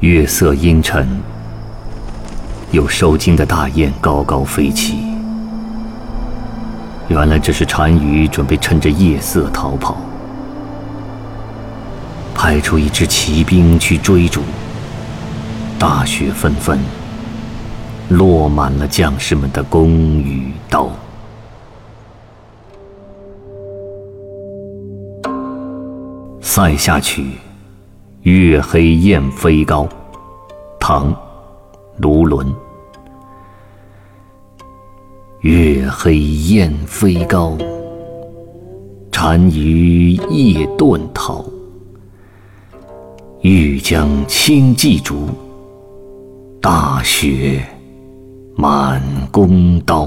月色阴沉，有受惊的大雁高高飞起。原来这是单于准备趁着夜色逃跑，派出一支骑兵去追逐。大雪纷纷，落满了将士们的弓与刀。《塞下曲》月黑雁飞高，唐·卢纶。月黑雁飞高，单于夜遁逃。欲将轻骑逐，大雪满弓刀。